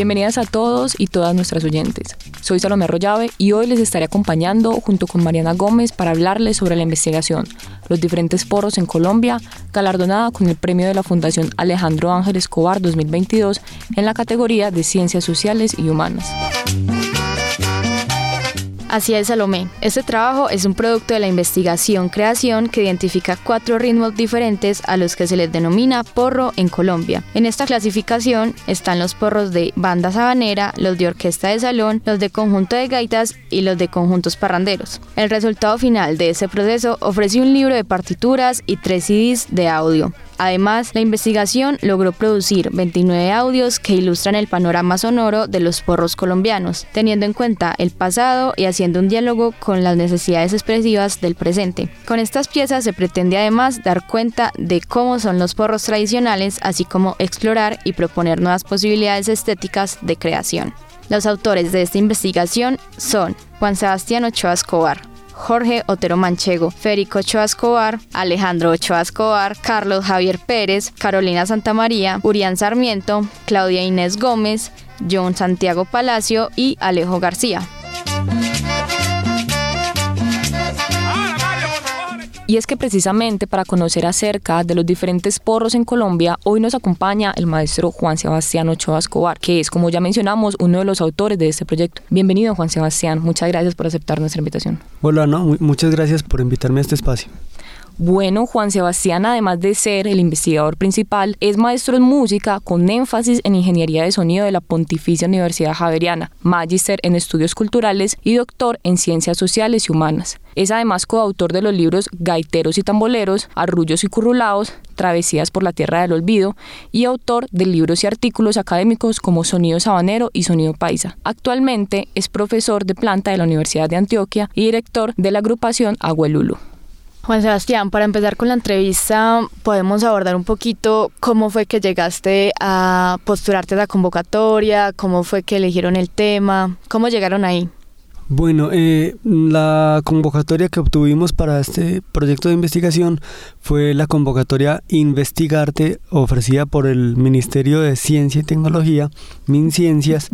Bienvenidas a todos y todas nuestras oyentes. Soy Salomé Arroyave y hoy les estaré acompañando junto con Mariana Gómez para hablarles sobre la investigación, los diferentes porros en Colombia, galardonada con el premio de la Fundación Alejandro Ángel Escobar 2022 en la categoría de Ciencias Sociales y Humanas. Así es, Salomé. Este trabajo es un producto de la investigación-creación que identifica cuatro ritmos diferentes a los que se les denomina porro en Colombia. En esta clasificación están los porros de banda sabanera, los de orquesta de salón, los de conjunto de gaitas y los de conjuntos parranderos. El resultado final de ese proceso ofrece un libro de partituras y tres CDs de audio. Además, la investigación logró producir 29 audios que ilustran el panorama sonoro de los porros colombianos, teniendo en cuenta el pasado y haciendo un diálogo con las necesidades expresivas del presente. Con estas piezas se pretende además dar cuenta de cómo son los porros tradicionales, así como explorar y proponer nuevas posibilidades estéticas de creación. Los autores de esta investigación son Juan Sebastián Ochoa Escobar, Jorge Otero Manchego, Férico Ochoa Escobar, Alejandro Ochoa Escobar, Carlos Javier Pérez, Carolina Santamaría, Urián Sarmiento, Claudia Inés Gómez, John Santiago Palacio y Alejo García. Y es que precisamente para conocer acerca de los diferentes porros en Colombia, hoy nos acompaña el maestro Juan Sebastián Ochoa Escobar, que es, como ya mencionamos, uno de los autores de este proyecto. Bienvenido, Juan Sebastián. Muchas gracias por aceptar nuestra invitación. Hola, no, muchas gracias por invitarme a este espacio. Bueno, Juan Sebastián, además de ser el investigador principal, es maestro en música con énfasis en ingeniería de sonido de la Pontificia Universidad Javeriana, magíster en estudios culturales y doctor en ciencias sociales y humanas. Es además coautor de los libros Gaiteros y Tamboleros, Arrullos y Currulaos, Travesías por la Tierra del Olvido y autor de libros y artículos académicos como Sonido Sabanero y Sonido Paisa. Actualmente es profesor de planta de la Universidad de Antioquia y director de la agrupación Aguelulu. Juan Sebastián, para empezar con la entrevista, podemos abordar un poquito cómo fue que llegaste a postularte a la convocatoria, cómo fue que eligieron el tema, cómo llegaron ahí. Bueno, eh, la convocatoria que obtuvimos para este proyecto de investigación fue la convocatoria Investigarte ofrecida por el Ministerio de Ciencia y Tecnología, MinCiencias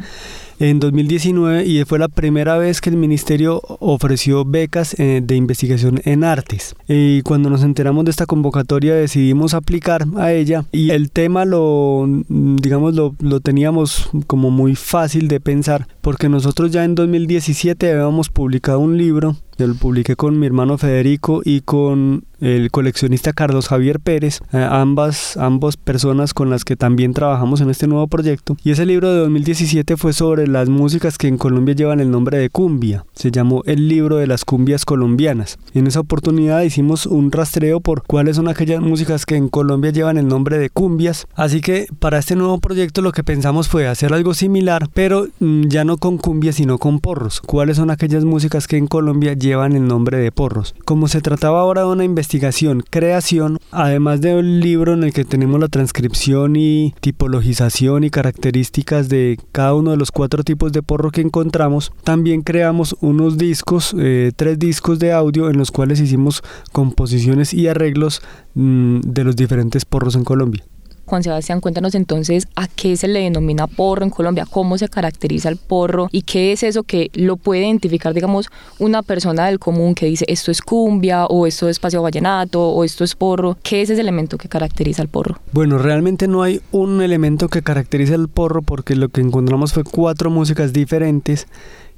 en 2019 y fue la primera vez que el ministerio ofreció becas eh, de investigación en artes. Y cuando nos enteramos de esta convocatoria decidimos aplicar a ella y el tema lo, digamos, lo, lo teníamos como muy fácil de pensar porque nosotros ya en 2017 habíamos publicado un libro yo lo publiqué con mi hermano Federico y con el coleccionista Carlos Javier Pérez, eh, ambas, ambas personas con las que también trabajamos en este nuevo proyecto. Y ese libro de 2017 fue sobre las músicas que en Colombia llevan el nombre de cumbia. Se llamó El libro de las cumbias colombianas. En esa oportunidad hicimos un rastreo por cuáles son aquellas músicas que en Colombia llevan el nombre de cumbias. Así que para este nuevo proyecto lo que pensamos fue hacer algo similar, pero mm, ya no con cumbias sino con porros. ¿Cuáles son aquellas músicas que en Colombia llevan el nombre de porros. Como se trataba ahora de una investigación, creación, además de un libro en el que tenemos la transcripción y tipologización y características de cada uno de los cuatro tipos de porro que encontramos, también creamos unos discos, eh, tres discos de audio en los cuales hicimos composiciones y arreglos mm, de los diferentes porros en Colombia. Juan Sebastián, cuéntanos entonces a qué se le denomina porro en Colombia, cómo se caracteriza el porro y qué es eso que lo puede identificar, digamos, una persona del común que dice esto es cumbia o esto es espacio vallenato o esto es porro. ¿Qué es ese elemento que caracteriza el porro? Bueno, realmente no hay un elemento que caracterice el porro porque lo que encontramos fue cuatro músicas diferentes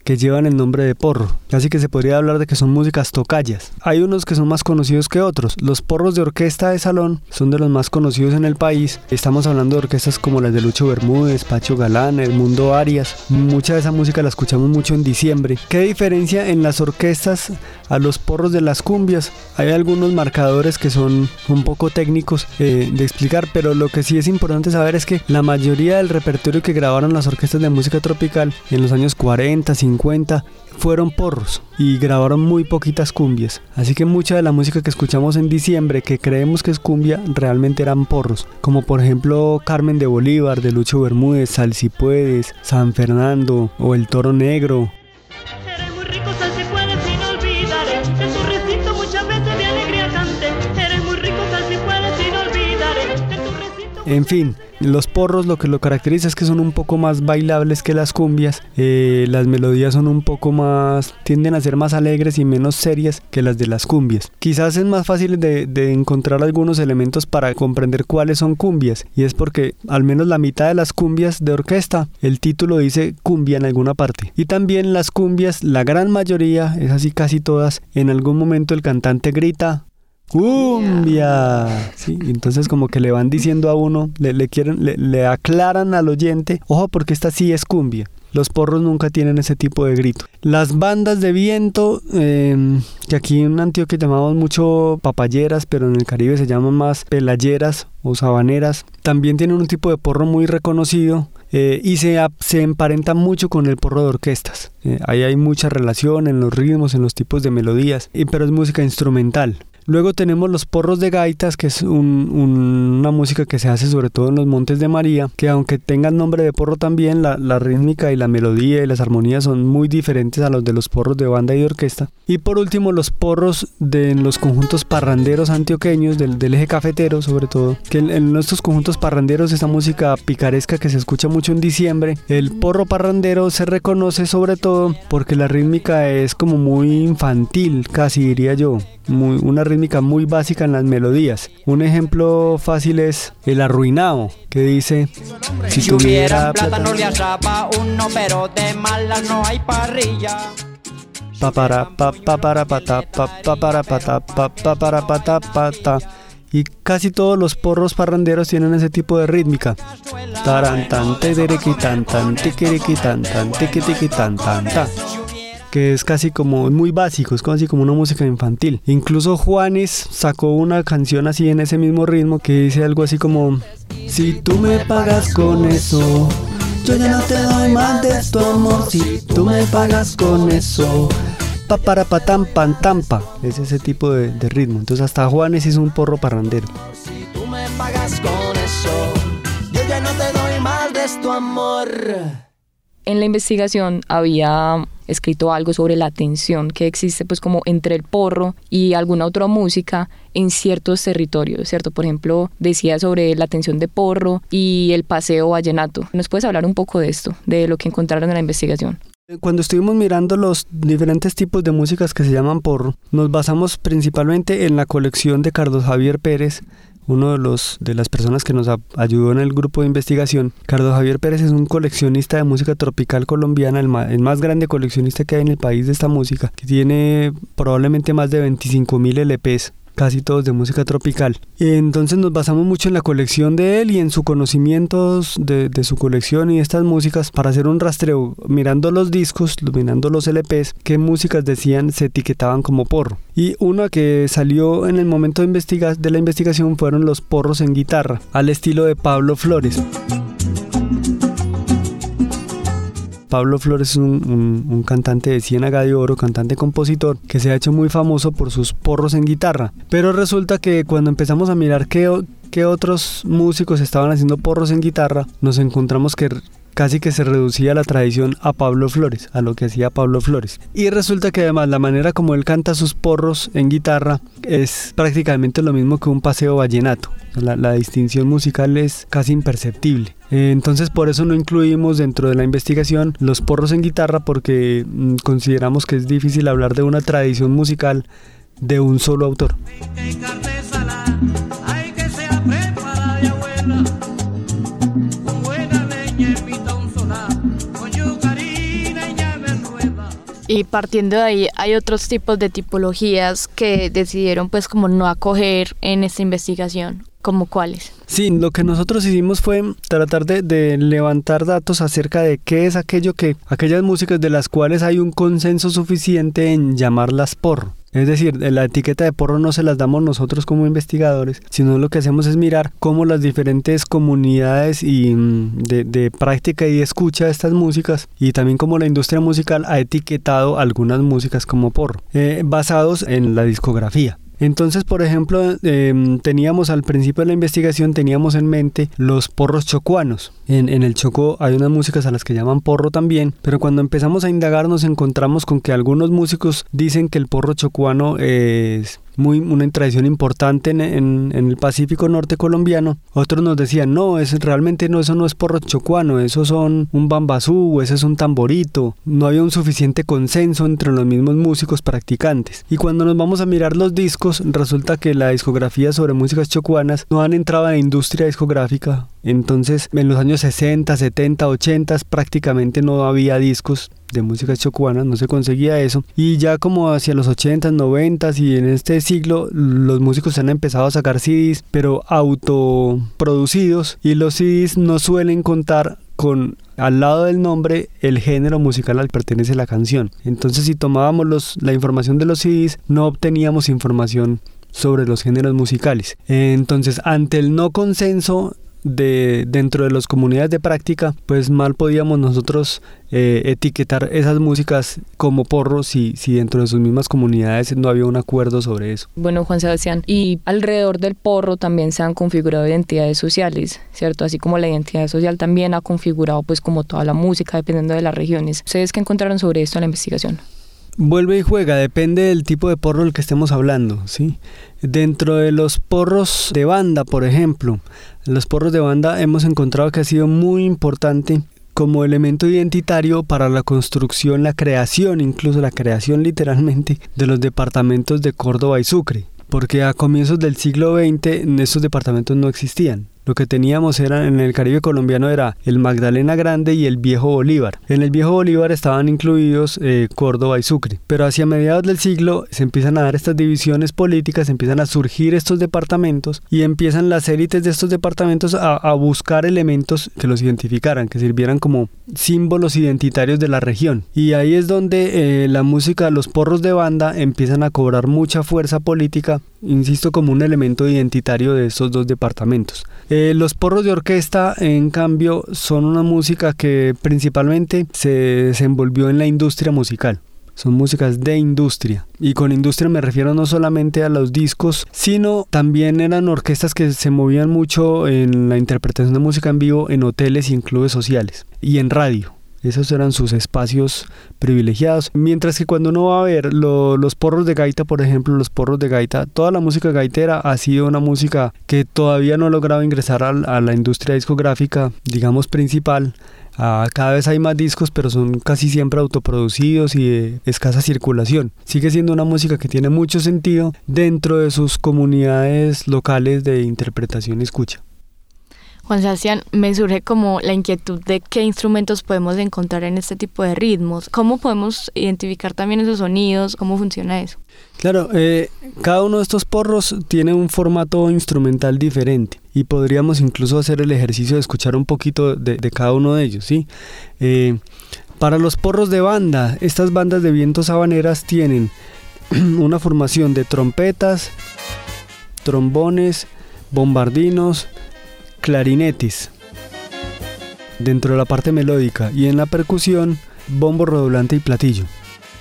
que llevan el nombre de porro. Así que se podría hablar de que son músicas tocallas. Hay unos que son más conocidos que otros. Los porros de orquesta de salón son de los más conocidos en el país. Estamos hablando de orquestas como las de Lucho Bermúdez, Pacho Galán, El Mundo Arias. Mucha de esa música la escuchamos mucho en diciembre. ¿Qué diferencia en las orquestas a los porros de las cumbias? Hay algunos marcadores que son un poco técnicos eh, de explicar, pero lo que sí es importante saber es que la mayoría del repertorio que grabaron las orquestas de música tropical en los años 40, 50, cuenta fueron porros y grabaron muy poquitas cumbias. Así que mucha de la música que escuchamos en diciembre que creemos que es cumbia realmente eran porros. Como por ejemplo Carmen de Bolívar, de Lucho Bermúdez, Sal si puedes, San Fernando o El Toro Negro En fin, los porros lo que lo caracteriza es que son un poco más bailables que las cumbias. Eh, las melodías son un poco más, tienden a ser más alegres y menos serias que las de las cumbias. Quizás es más fácil de, de encontrar algunos elementos para comprender cuáles son cumbias. Y es porque al menos la mitad de las cumbias de orquesta, el título dice cumbia en alguna parte. Y también las cumbias, la gran mayoría, es así casi todas, en algún momento el cantante grita cumbia. Sí, entonces como que le van diciendo a uno, le, quieren, le, aclaran al oyente, ojo porque esta sí es cumbia. Los porros nunca tienen ese tipo de grito. Las bandas de viento, em, que aquí en Antioquia llamamos mucho papayeras, pero en el Caribe se llaman más pelayeras o sabaneras, también tienen un tipo de porro muy reconocido eh, y se, se emparenta mucho con el porro de orquestas. Eh, ahí hay mucha relación en los ritmos, en los tipos de melodías, y, pero es música instrumental. Luego tenemos los porros de gaitas, que es una música que se hace sobre todo en los Montes de María, que aunque tenga el nombre de porro también, la, rítmica y la melodía y las armonías son muy diferentes a los de los porros de banda y de orquesta. Y por último, los porros de los conjuntos parranderos antioqueños, del, eje cafetero sobre todo, que en, en nuestros conjuntos parranderos, esa música picaresca que se escucha mucho en diciembre, el porro parrandero se reconoce sobre todo porque la rítmica es como muy infantil, casi diría yo una rítmica muy básica en las melodías. Un ejemplo fácil es El Arruinado, que dice: Si tuviera plata no le uno, pero de mala no hay parrilla. Pa para pa pa para pata pa pa para pata pa pa para pata pata y casi todos los porros parranderos tienen ese tipo de rítmica. Tarantante, tan tan tan tan tan tan tan que es casi como muy básico, es casi como una música infantil. Incluso Juanes sacó una canción así en ese mismo ritmo que dice algo así como Si tú me pagas con eso, yo ya no te doy más de tu amor. Si tú me pagas con eso, pa para patam pan tampa. Es ese tipo de, de ritmo. Entonces hasta Juanes hizo un porro parrandero. Si tú me pagas con eso, yo ya no te doy más de tu amor. En la investigación había escrito algo sobre la tensión que existe pues como entre el porro y alguna otra música en ciertos territorios, ¿cierto? Por ejemplo, decía sobre la tensión de porro y el paseo vallenato. ¿Nos puedes hablar un poco de esto, de lo que encontraron en la investigación? Cuando estuvimos mirando los diferentes tipos de músicas que se llaman porro, nos basamos principalmente en la colección de Carlos Javier Pérez, uno de los de las personas que nos ayudó en el grupo de investigación. Carlos Javier Pérez es un coleccionista de música tropical colombiana, el más, el más grande coleccionista que hay en el país de esta música, que tiene probablemente más de 25 mil LPs casi todos de música tropical. Y entonces nos basamos mucho en la colección de él y en su conocimientos de, su colección y estas músicas para hacer un rastreo, mirando los discos, mirando los LPs, qué músicas decían se etiquetaban como porro. Y una que salió en el momento de, de la investigación fueron los porros en guitarra, al estilo de Pablo Flores. Pablo Flores es un, cantante de Ciénaga de Oro, cantante compositor, que se ha hecho muy famoso por sus porros en guitarra. Pero resulta que cuando empezamos a mirar qué, qué otros músicos estaban haciendo porros en guitarra, nos encontramos que casi que se reducía la tradición a Pablo Flores, a lo que hacía Pablo Flores. Y resulta que además la manera como él canta sus porros en guitarra es prácticamente lo mismo que un paseo vallenato. La, distinción musical es casi imperceptible. Eh, entonces por eso no incluimos dentro de la investigación los porros en guitarra porque mm, consideramos que es difícil hablar de una tradición musical de un solo autor. Y partiendo de ahí, hay otros tipos de tipologías que decidieron pues como no acoger en esta investigación. ¿Como cuáles? Sí, lo que nosotros hicimos fue tratar de, levantar datos acerca de qué es aquello que, aquellas músicas de las cuales hay un consenso suficiente en llamarlas porro. Es decir, la etiqueta de porro no se las damos nosotros como investigadores, sino lo que hacemos es mirar cómo las diferentes comunidades y mm, de, práctica y escucha de estas músicas y también cómo la industria musical ha etiquetado algunas músicas como porro, eh, basados en la discografía. Entonces, por ejemplo, em, teníamos al principio de la investigación, teníamos en mente los porros chocuanos. En, en, el Chocó hay unas músicas a las que llaman porro también, pero cuando empezamos a indagar nos encontramos con que algunos músicos dicen que el porro chocuano es muy, una tradición importante en, el Pacífico Norte colombiano. Otros nos decían, no, es, realmente no, eso no es porro chocuano, eso son un bambazú, ese es un tamborito. No había un suficiente consenso entre los mismos músicos practicantes. Y cuando nos vamos a mirar los discos, resulta que la discografía sobre músicas chocuanas no han entrado a la industria discográfica. Entonces, en los años 60, 70, 80 prácticamente no había discos de música chocuana, no se conseguía eso. Y ya como hacia los 80s, 90s y en este siglo, los músicos han empezado a sacar CDs, pero autoproducidos. Y los CDs no suelen contar con al lado del nombre el género musical al que pertenece la canción. Entonces si tomábamos los, la información de los CDs no obteníamos información sobre los géneros musicales. Entonces ante el no consenso de dentro de las comunidades de práctica, pues mal podíamos nosotros eh, etiquetar esas músicas como porros si, si dentro de sus mismas comunidades no había un acuerdo sobre eso. Bueno, Juan Sebastián, y alrededor del porro también se han configurado identidades sociales, ¿cierto? Así como la identidad social también ha configurado pues como toda la música dependiendo de las regiones. ¿Ustedes qué encontraron sobre esto en la investigación? Vuelve y juega, depende del tipo de porro del que estemos hablando, ¿sí? Dentro de los porros de banda, por ejemplo, los porros de banda hemos encontrado que ha sido muy importante como elemento identitario para la construcción, la creación, incluso la creación literalmente, de los departamentos de Córdoba y Sucre, porque a comienzos del siglo XX estos departamentos no existían. Lo que teníamos era, en el Caribe colombiano era el Magdalena Grande y el Viejo Bolívar. En el Viejo Bolívar estaban incluidos eh, Córdoba y Sucre. Pero hacia mediados del siglo se empiezan a dar estas divisiones políticas, empiezan a surgir estos departamentos y empiezan las élites de estos departamentos a, buscar elementos que los identificaran, que sirvieran como símbolos identitarios de la región. Y ahí es donde eh, la música, los porros de banda empiezan a cobrar mucha fuerza política, insisto, como un elemento identitario de estos dos departamentos. Eh, los porros de orquesta, en cambio, son una música que principalmente se desenvolvió en la industria musical. Son músicas de industria. Y con industria me refiero no solamente a los discos, sino también eran orquestas que se movían mucho en la interpretación de música en vivo en hoteles y en clubes sociales y en radio. Esos eran sus espacios privilegiados. Mientras que cuando uno va a ver los porros de gaita, por ejemplo, los porros de gaita, toda la música gaitera ha sido una música que todavía no ha logrado ingresar a, la industria discográfica, digamos, principal. Ah, cada vez hay más discos, pero son casi siempre autoproducidos y de escasa circulación. Sigue siendo una música que tiene mucho sentido dentro de sus comunidades locales de interpretación y escucha. Juan Sebastián, me surge como la inquietud de qué instrumentos podemos encontrar en este tipo de ritmos, cómo podemos identificar también esos sonidos, cómo funciona eso. Claro, eh, cada uno de estos porros tiene un formato instrumental diferente y podríamos incluso hacer el ejercicio de escuchar un poquito de, cada uno de ellos, ¿sí? Eh, para los porros de banda, estas bandas de vientos habaneras tienen una formación de trompetas, trombones, bombardinos, clarinetis dentro de la parte melódica y en la percusión bombo redoblante y platillo.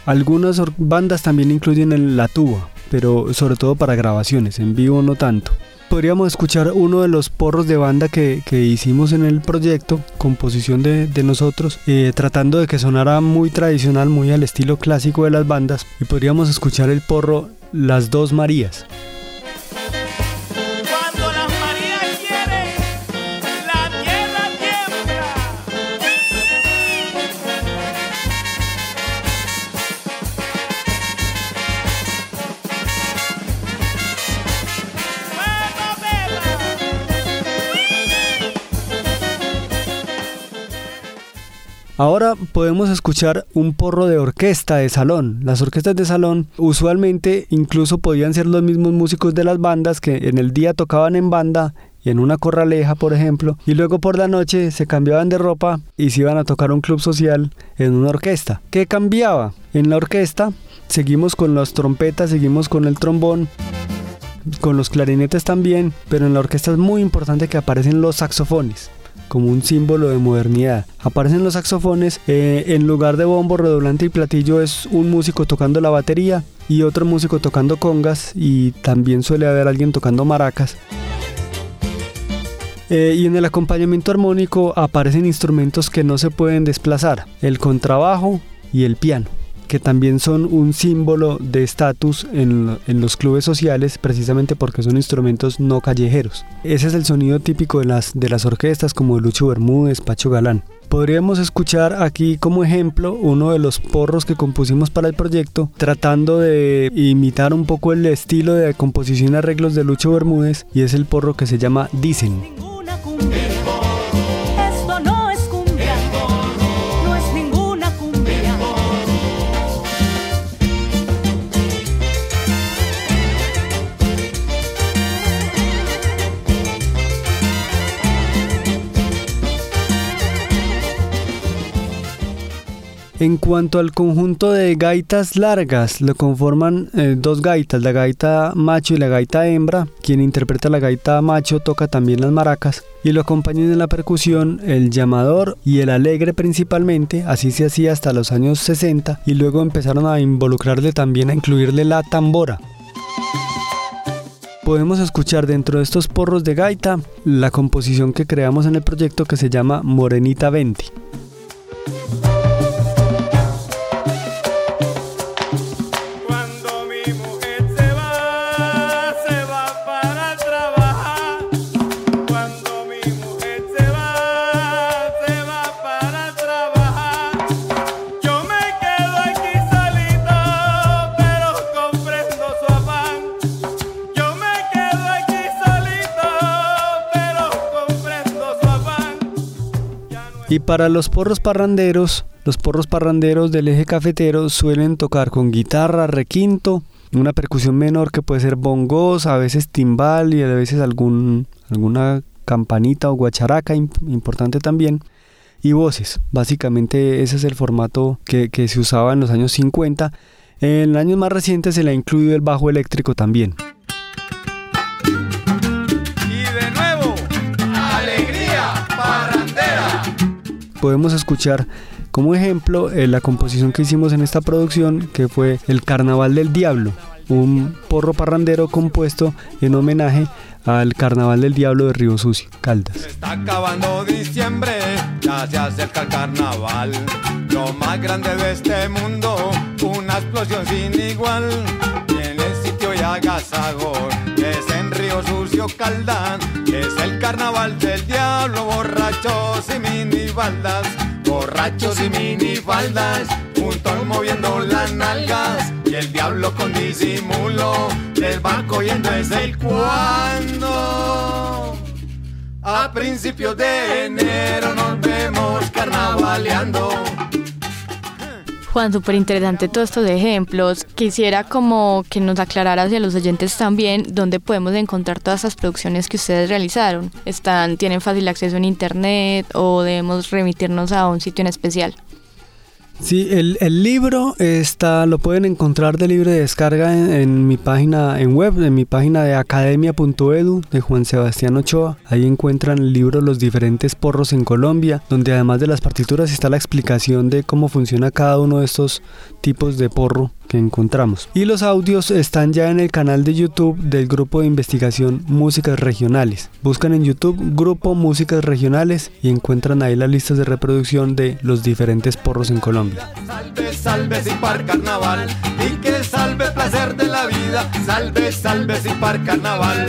Algunas bandas también incluyen la tuba, pero sobre todo para grabaciones, en vivo no tanto. Podríamos escuchar uno de los porros de banda que, hicimos en el proyecto, composición de, nosotros, eh, tratando de que sonara muy tradicional, muy al estilo clásico de las bandas, y podríamos escuchar el porro Las Dos Marías. Ahora podemos escuchar un porro de orquesta de salón. Las orquestas de salón usualmente incluso podían ser los mismos músicos de las bandas que en el día tocaban en banda en una corraleja, por ejemplo, y luego por la noche se cambiaban de ropa y se iban a tocar un club social en una orquesta. ¿Qué cambiaba? En la orquesta seguimos con las trompetas, seguimos con el trombón, con los clarinetes también, pero en la orquesta es muy importante que aparecen los saxofones como un símbolo de modernidad. Aparecen los saxofones, eh, en lugar de bombo, redoblante y platillo es un músico tocando la batería y otro músico tocando congas y también suele haber alguien tocando maracas. Eh, y en el acompañamiento armónico aparecen instrumentos que no se pueden desplazar, el contrabajo y el piano. Que también son un símbolo de estatus en, los clubes sociales precisamente porque son instrumentos no callejeros. Ese es el sonido típico de las, de las orquestas como Lucho Bermúdez, Pacho Galán. Podríamos escuchar aquí como ejemplo uno de los porros que compusimos para el proyecto, tratando de imitar un poco el estilo de composición y arreglos de Lucho Bermúdez, y es el porro que se llama Dicen. En cuanto al conjunto de gaitas largas, lo conforman eh, dos gaitas, la gaita macho y la gaita hembra. Quien interpreta la gaita macho toca también las maracas y lo acompañan en la percusión el llamador y el alegre principalmente, así se hacía hasta los años 60 y luego empezaron a involucrarle también a incluirle la tambora podemos escuchar dentro de estos porros de gaita la composición que creamos en el proyecto que se llama Morenita 20. Para los porros parranderos, los porros parranderos del eje cafetero suelen tocar con guitarra, requinto, una percusión menor que puede ser bongos, a veces timbal y a veces alguna campanita o guacharaca importante también. Y voces, básicamente ese es el formato que, que se usaba en los años 50. En años más recientes se le ha incluido el bajo eléctrico también. Podemos escuchar como ejemplo eh, la composición que hicimos en esta producción, que fue El Carnaval del Diablo, un porro parrandero compuesto en homenaje al Carnaval del Diablo de Río Sucio, Caldas. está acabando diciembre, ya se acerca el carnaval, lo más grande de este mundo, una explosión sin igual, tiene sitio y en Caldas, es el Carnaval del Diablo, borrachos y minifaldas, borrachos y minifaldas, juntos moviendo las nalgas y el diablo con disimulo les va cogiendo desde el cuando. A principios de enero nos vemos carnavaleando. Juan, súper interesante todos estos ejemplos. Quisiera como que nos aclarara hacia los oyentes también dónde podemos encontrar todas esas producciones que ustedes realizaron. ¿Están, ¿Tienen fácil acceso en internet o debemos remitirnos a un sitio en especial? Sí, el, libro está, lo pueden encontrar de libre descarga en, mi página en web, en mi página de academia.edu de Juan Sebastián Ochoa. Ahí encuentran el libro Los diferentes porros en Colombia, donde además de las partituras está la explicación de cómo funciona cada uno de estos tipos de porro que encontramos. Y los audios están ya en el canal de YouTube del grupo de investigación Músicas Regionales. Buscan en YouTube Grupo Músicas Regionales y encuentran ahí las listas de reproducción de los diferentes porros en Colombia. Salve, salve sin par carnaval y que salve placer de la vida. Salve, salve par carnaval.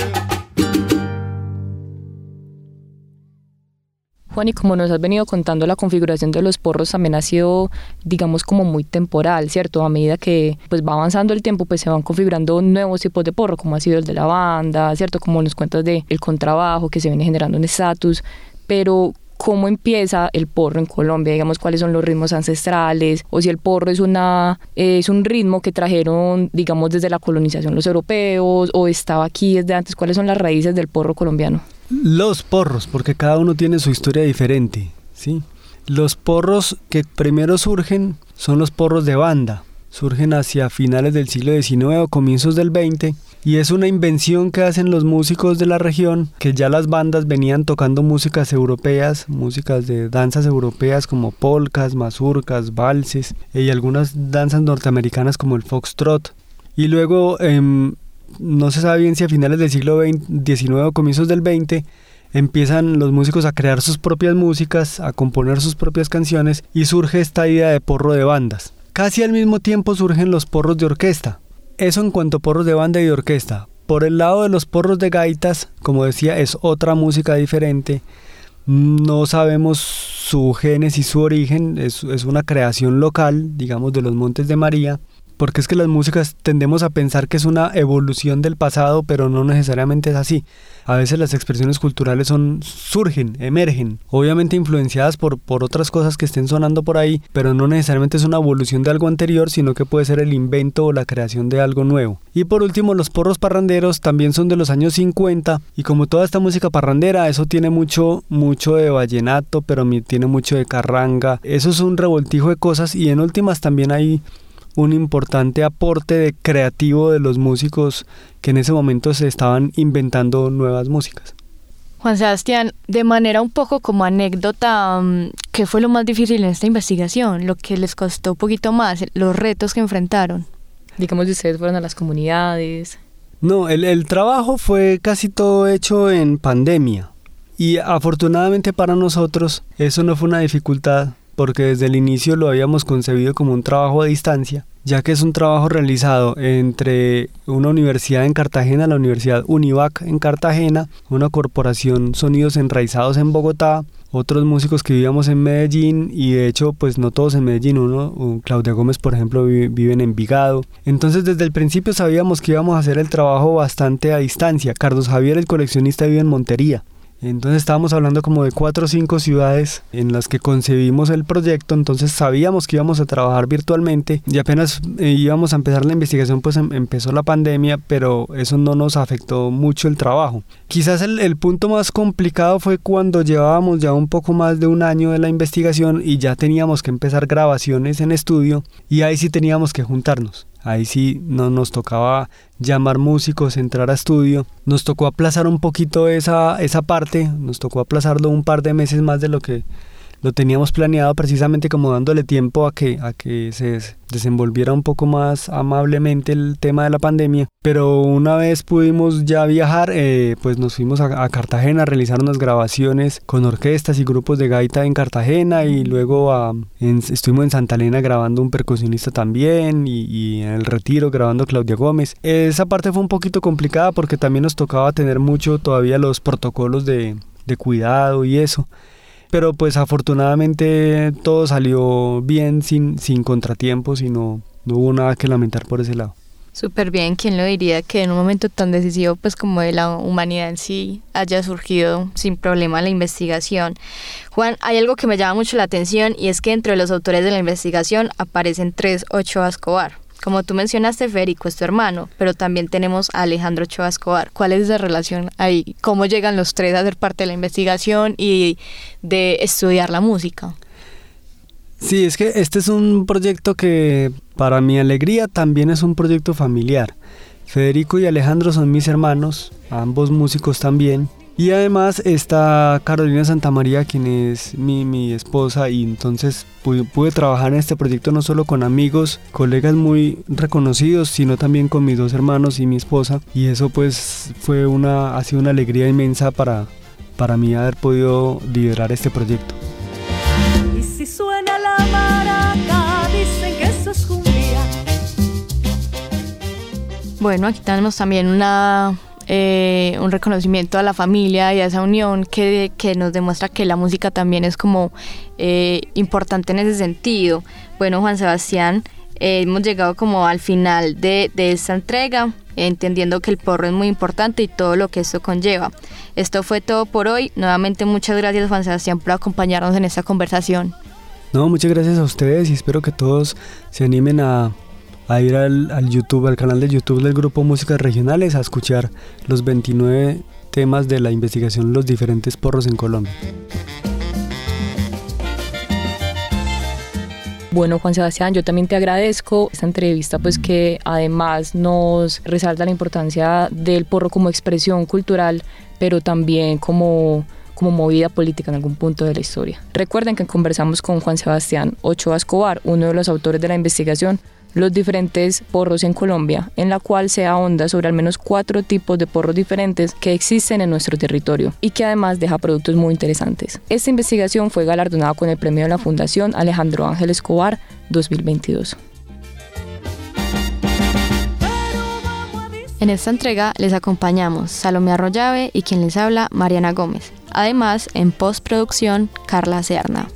Y como nos has venido contando, la configuración de los porros también ha sido, digamos, como muy temporal, ¿cierto? A medida que pues va avanzando el tiempo, pues se van configurando nuevos tipos de porro, como ha sido el de la banda, ¿cierto? Como nos cuentas de el contrabajo que se viene generando un estatus, pero cómo empieza el porro en Colombia, digamos cuáles son los ritmos ancestrales, o si el porro es una es un ritmo que trajeron, digamos, desde la colonización los europeos, o estaba aquí desde antes, cuáles son las raíces del porro colombiano. Los porros, porque cada uno tiene su historia diferente, ¿sí? Los porros que primero surgen son los porros de banda. Surgen hacia finales del siglo XIX o comienzos del XX y es una invención que hacen los músicos de la región, que ya las bandas venían tocando músicas europeas, músicas de danzas europeas como polcas, mazurcas, valses y algunas danzas norteamericanas como el foxtrot. Y luego em, no se sabe bien si a finales del siglo XIX o comienzos del XX empiezan los músicos a crear sus propias músicas, a componer sus propias canciones y surge esta idea de porro de bandas. Casi al mismo tiempo surgen los porros de orquesta. Eso en cuanto a porros de banda y de orquesta. Por el lado de los porros de gaitas, como decía, es otra música diferente. No sabemos su génesis, su origen, es, es una creación local, digamos, de los Montes de María porque es que las músicas tendemos a pensar que es una evolución del pasado, pero no necesariamente es así. A veces las expresiones culturales son surgen, emergen, obviamente influenciadas por, por otras cosas que estén sonando por ahí, pero no necesariamente es una evolución de algo anterior, sino que puede ser el invento o la creación de algo nuevo. Y por último, los porros parranderos también son de los años 50 y como toda esta música parrandera, eso tiene mucho mucho de vallenato, pero tiene mucho de carranga. Eso es un revoltijo de cosas y en últimas también hay un importante aporte de creativo de los músicos que en ese momento se estaban inventando nuevas músicas. Juan Sebastián, de manera un poco como anécdota, mm, ¿qué fue lo más difícil en esta investigación? Lo que les costó un poquito más, los retos que enfrentaron. Digamos que ustedes fueron a las comunidades. No, el, el trabajo fue casi todo hecho en pandemia. Y afortunadamente para nosotros eso no fue una dificultad porque desde el inicio lo habíamos concebido como un trabajo a distancia, ya que es un trabajo realizado entre una universidad en Cartagena, la Universidad Univac en Cartagena, una corporación Sonidos Enraizados en Bogotá, otros músicos que vivíamos en Medellín y de hecho pues no todos en Medellín, uno, Claudia Gómez por ejemplo vive, en Envigado. Entonces desde el principio sabíamos que íbamos a hacer el trabajo bastante a distancia. Carlos Javier el coleccionista vive en Montería. Entonces estábamos hablando como de cuatro o cinco ciudades en las que concebimos el proyecto, entonces sabíamos que íbamos a trabajar virtualmente y apenas eh, íbamos a empezar la investigación pues em, empezó la pandemia, pero eso no nos afectó mucho el trabajo. Quizás el, el punto más complicado fue cuando llevábamos ya un poco más de un año de la investigación y ya teníamos que empezar grabaciones en estudio y ahí sí teníamos que juntarnos. Ahí sí no nos tocaba llamar músicos, entrar a estudio. Nos tocó aplazar un poquito esa, esa parte, nos tocó aplazarlo un par de meses más de lo que lo teníamos planeado precisamente como dándole tiempo a que, a que se desenvolviera un poco más amablemente el tema de la pandemia. Pero una vez pudimos ya viajar, eh, pues nos fuimos a, Cartagena a realizar unas grabaciones con orquestas y grupos de gaita en Cartagena y luego estuvimos en Santa Elena grabando un percusionista también y, y en el retiro grabando Claudia Gómez. Esa parte fue un poquito complicada porque también nos tocaba tener mucho todavía los protocolos de, de cuidado y eso pero pues afortunadamente todo salió bien sin, sin contratiempos y no, no hubo nada que lamentar por ese lado. Súper bien, ¿quién lo diría que en un momento tan decisivo pues como de la humanidad en sí haya surgido sin problema la investigación? Juan, hay algo que me llama mucho la atención y es que entre los autores de la investigación aparecen tres Ochoa Escobar. Como tú mencionaste, Federico es tu hermano, pero también tenemos a Alejandro Ochoa. ¿Cuál es la relación ahí? ¿Cómo llegan los tres a ser parte de la investigación y de estudiar la música? Sí, es que este es un proyecto que para mi alegría también es un proyecto familiar. Federico y Alejandro son mis hermanos, ambos músicos también, y además está Carolina Santamaría, quien es mi, esposa, y entonces pude, trabajar en este proyecto no solo con amigos, colegas muy reconocidos, sino también con mis dos hermanos y mi esposa. Y eso pues fue una, ha sido una alegría inmensa para, para mí haber podido liderar este proyecto. Y si suena la maraca, dicen que eso es Bueno, aquí tenemos también una eh, un reconocimiento a la familia y a esa unión que, que nos demuestra que la música también es como eh, importante en ese sentido. Bueno, Juan Sebastián, eh, hemos llegado como al final de, de esta entrega, entendiendo que el porro es muy importante y todo lo que esto conlleva. Esto fue todo por hoy. Nuevamente muchas gracias Juan Sebastián por acompañarnos en esta conversación. No, muchas gracias a ustedes y espero que todos se animen a a ir al, al, YouTube, al canal de YouTube del grupo Músicas Regionales, a escuchar los 29 temas de la investigación Los diferentes porros en Colombia. Bueno, Juan Sebastián, yo también te agradezco esta entrevista, pues que además nos resalta la importancia del porro como expresión cultural, pero también como como movida política en algún punto de la historia. Recuerden que conversamos con Juan Sebastián Ochoa Escobar, uno de los autores de la investigación los diferentes porros en Colombia, en la cual se ahonda sobre al menos cuatro tipos de porros diferentes que existen en nuestro territorio y que además deja productos muy interesantes. Esta investigación fue galardonada con el premio de la Fundación Alejandro Ángel Escobar 2022. En esta entrega les acompañamos Salomé Arroyave y quien les habla Mariana Gómez. Además, en postproducción, Carla Serna.